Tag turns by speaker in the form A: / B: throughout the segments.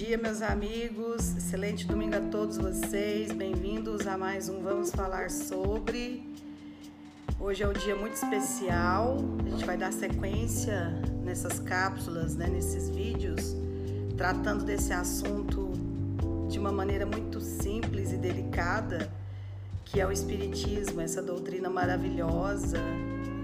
A: dia, meus amigos. Excelente domingo a todos vocês. Bem-vindos a mais um Vamos Falar sobre. Hoje é um dia muito especial. A gente vai dar sequência nessas cápsulas, né, nesses vídeos, tratando desse assunto de uma maneira muito simples e delicada, que é o Espiritismo, essa doutrina maravilhosa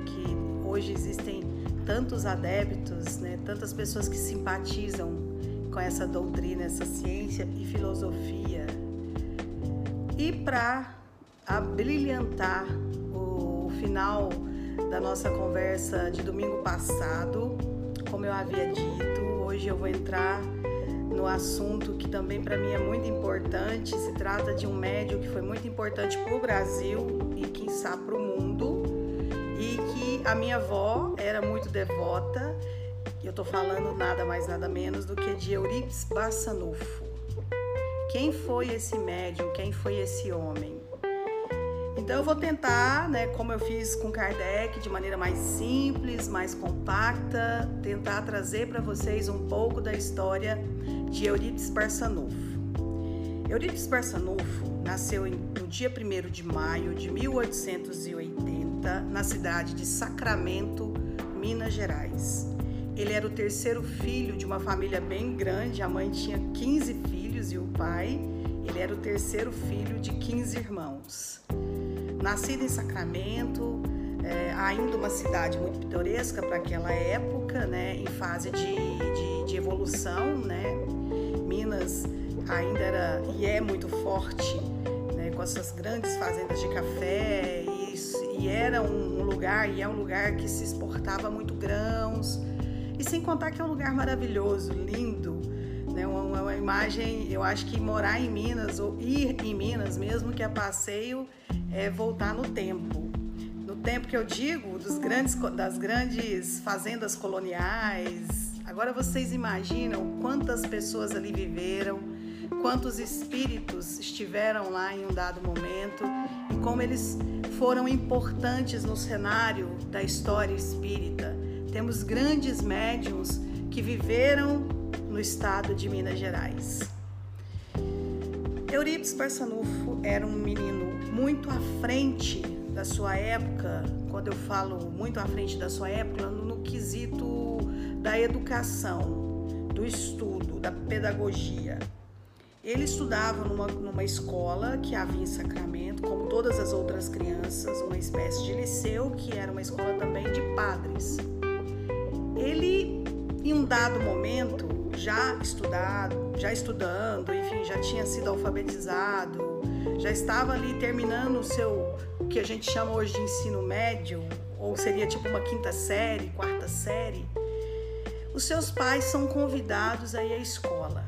A: que hoje existem tantos adeptos, né, tantas pessoas que simpatizam com essa doutrina, essa ciência e filosofia. E para abrilhantar o final da nossa conversa de domingo passado, como eu havia dito, hoje eu vou entrar no assunto que também para mim é muito importante. Se trata de um médium que foi muito importante para o Brasil e quem sabe para o mundo, e que a minha avó era muito devota eu estou falando nada mais nada menos do que de Euripides Barçanufo. Quem foi esse médium? Quem foi esse homem? Então eu vou tentar, né, como eu fiz com Kardec, de maneira mais simples, mais compacta, tentar trazer para vocês um pouco da história de Euripides Barçanufo. Euripides Barçanufo nasceu no dia 1 de maio de 1880 na cidade de Sacramento, Minas Gerais. Ele era o terceiro filho de uma família bem grande, a mãe tinha 15 filhos e o pai, ele era o terceiro filho de 15 irmãos. Nascido em Sacramento, é, ainda uma cidade muito pitoresca para aquela época, né, em fase de, de, de evolução, né? Minas ainda era e é muito forte, né, com essas grandes fazendas de café e, e era um lugar e é um lugar que se exportava muito grãos, e sem contar que é um lugar maravilhoso, lindo, né? Uma, uma imagem, eu acho que morar em Minas ou ir em Minas, mesmo que a passeio, é voltar no tempo. No tempo que eu digo, dos grandes, das grandes fazendas coloniais. Agora vocês imaginam quantas pessoas ali viveram, quantos espíritos estiveram lá em um dado momento e como eles foram importantes no cenário da história espírita temos grandes médiums que viveram no estado de Minas Gerais. Eurípides Barçanufo era um menino muito à frente da sua época, quando eu falo muito à frente da sua época, no, no quesito da educação, do estudo, da pedagogia. Ele estudava numa, numa escola que havia em Sacramento, como todas as outras crianças, uma espécie de liceu, que era uma escola também de padres. Ele, em um dado momento, já estudado, já estudando, enfim, já tinha sido alfabetizado, já estava ali terminando o seu, o que a gente chama hoje de ensino médio, ou seria tipo uma quinta série, quarta série. Os seus pais são convidados a ir à escola.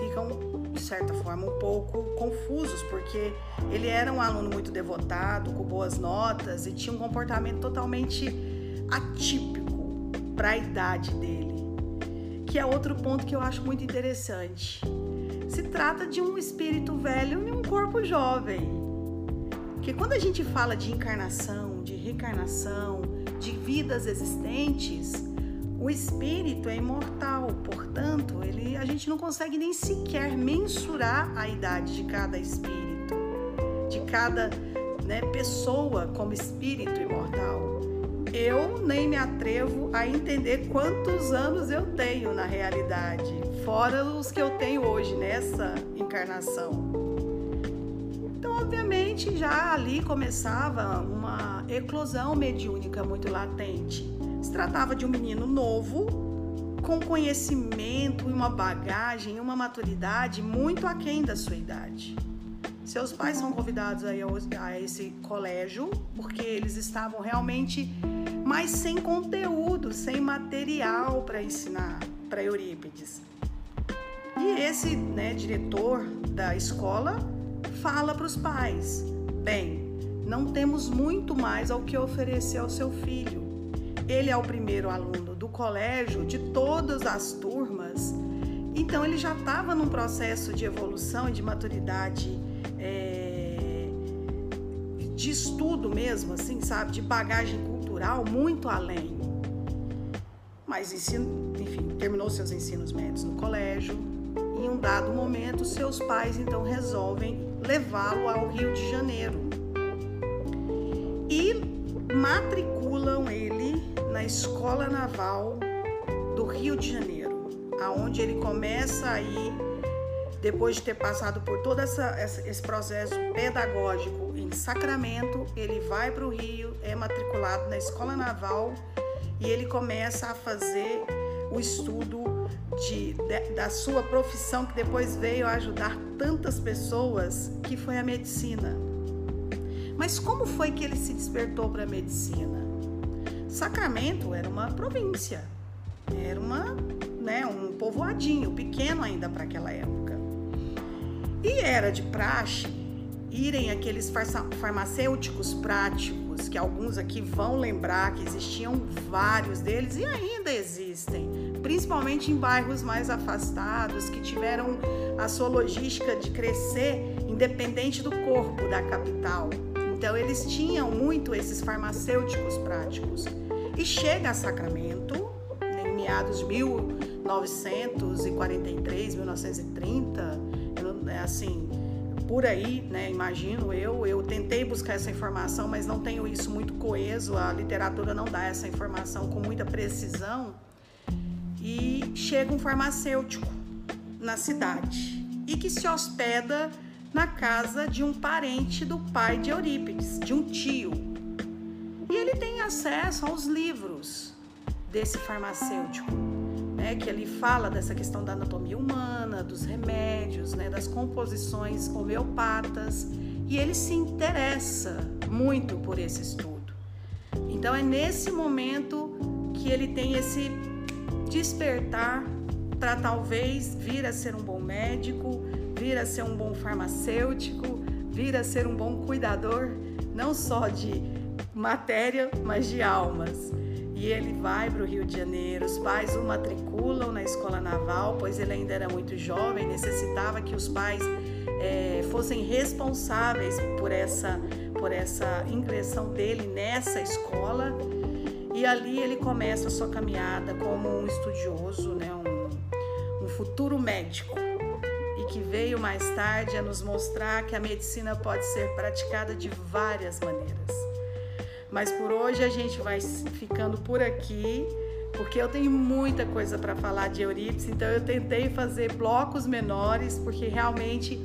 A: Ficam, de certa forma, um pouco confusos, porque ele era um aluno muito devotado, com boas notas e tinha um comportamento totalmente atípico para a idade dele, que é outro ponto que eu acho muito interessante. Se trata de um espírito velho e um corpo jovem. Porque quando a gente fala de encarnação, de reencarnação, de vidas existentes, o espírito é imortal, portanto, ele, a gente não consegue nem sequer mensurar a idade de cada espírito, de cada né, pessoa como espírito imortal eu nem me atrevo a entender quantos anos eu tenho na realidade, fora os que eu tenho hoje nessa encarnação. Então, obviamente, já ali começava uma eclosão mediúnica muito latente. Se tratava de um menino novo, com conhecimento e uma bagagem, uma maturidade muito aquém da sua idade. Seus pais são convidados a esse colégio porque eles estavam realmente mais sem conteúdo, sem material para ensinar para Eurípides. E esse né, diretor da escola fala para os pais: bem, não temos muito mais ao que oferecer ao seu filho. Ele é o primeiro aluno do colégio de todas as turmas, então ele já estava num processo de evolução e de maturidade é, de estudo mesmo, assim, sabe, de bagagem cultural muito além. mas ensino, enfim, terminou seus ensinos médios no colégio. Em um dado momento, seus pais então resolvem levá-lo ao Rio de Janeiro e matriculam ele na Escola Naval do Rio de Janeiro, aonde ele começa aí depois de ter passado por todo essa, esse processo pedagógico em Sacramento, ele vai para o Rio, é matriculado na Escola Naval e ele começa a fazer o estudo de, de, da sua profissão que depois veio a ajudar tantas pessoas, que foi a medicina. Mas como foi que ele se despertou para a medicina? Sacramento era uma província, era uma, né, um povoadinho pequeno ainda para aquela época. E era de praxe irem aqueles farmacêuticos práticos, que alguns aqui vão lembrar que existiam vários deles e ainda existem, principalmente em bairros mais afastados, que tiveram a sua logística de crescer independente do corpo da capital. Então eles tinham muito esses farmacêuticos práticos. E chega a Sacramento, em meados de 1943, 1930, é assim, por aí, né? Imagino eu, eu tentei buscar essa informação, mas não tenho isso muito coeso. A literatura não dá essa informação com muita precisão. E chega um farmacêutico na cidade e que se hospeda na casa de um parente do pai de Eurípides, de um tio. E ele tem acesso aos livros desse farmacêutico né, que ele fala dessa questão da anatomia humana, dos remédios, né, das composições homeopatas, e ele se interessa muito por esse estudo. Então é nesse momento que ele tem esse despertar para talvez vir a ser um bom médico, vir a ser um bom farmacêutico, vir a ser um bom cuidador, não só de matéria, mas de almas. E ele vai para o Rio de Janeiro. Os pais o matriculam na escola naval, pois ele ainda era muito jovem, necessitava que os pais é, fossem responsáveis por essa, por essa ingressão dele nessa escola. E ali ele começa a sua caminhada como um estudioso, né, um, um futuro médico e que veio mais tarde a nos mostrar que a medicina pode ser praticada de várias maneiras. Mas por hoje a gente vai ficando por aqui, porque eu tenho muita coisa para falar de Eurípides, então eu tentei fazer blocos menores, porque realmente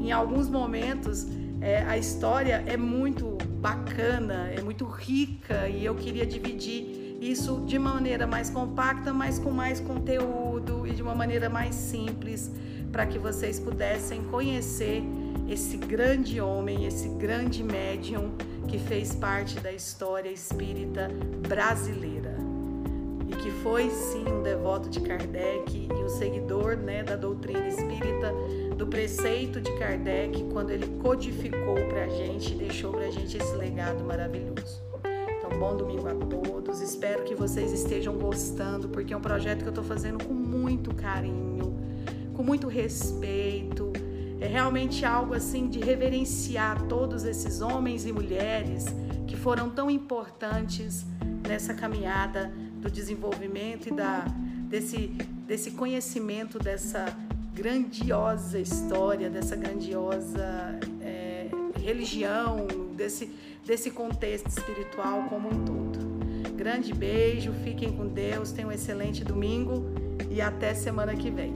A: em alguns momentos é, a história é muito bacana, é muito rica e eu queria dividir isso de maneira mais compacta, mas com mais conteúdo e de uma maneira mais simples, para que vocês pudessem conhecer esse grande homem, esse grande médium que fez parte da história espírita brasileira e que foi sim um devoto de Kardec e um seguidor né, da doutrina espírita, do preceito de Kardec, quando ele codificou para a gente deixou para a gente esse legado maravilhoso. Então, bom domingo a todos. Espero que vocês estejam gostando, porque é um projeto que eu estou fazendo com muito carinho, com muito respeito é realmente algo assim de reverenciar todos esses homens e mulheres que foram tão importantes nessa caminhada do desenvolvimento e da, desse, desse conhecimento dessa grandiosa história, dessa grandiosa é, religião, desse, desse contexto espiritual como um todo. Grande beijo, fiquem com Deus, tenham um excelente domingo e até semana que vem.